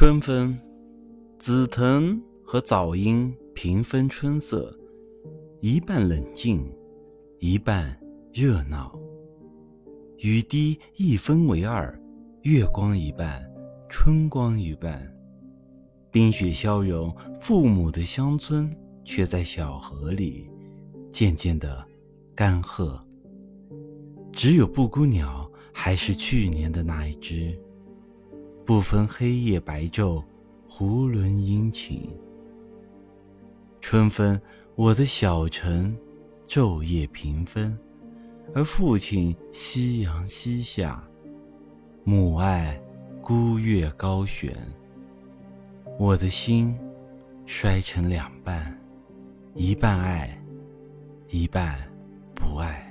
春分，紫藤和早莺平分春色，一半冷静，一半热闹。雨滴一分为二，月光一半，春光一半。冰雪消融，父母的乡村却在小河里渐渐的干涸。只有布谷鸟还是去年的那一只。不分黑夜白昼，囫囵殷勤。春分，我的小城，昼夜平分，而父亲夕阳西下，母爱孤月高悬。我的心摔成两半，一半爱，一半不爱。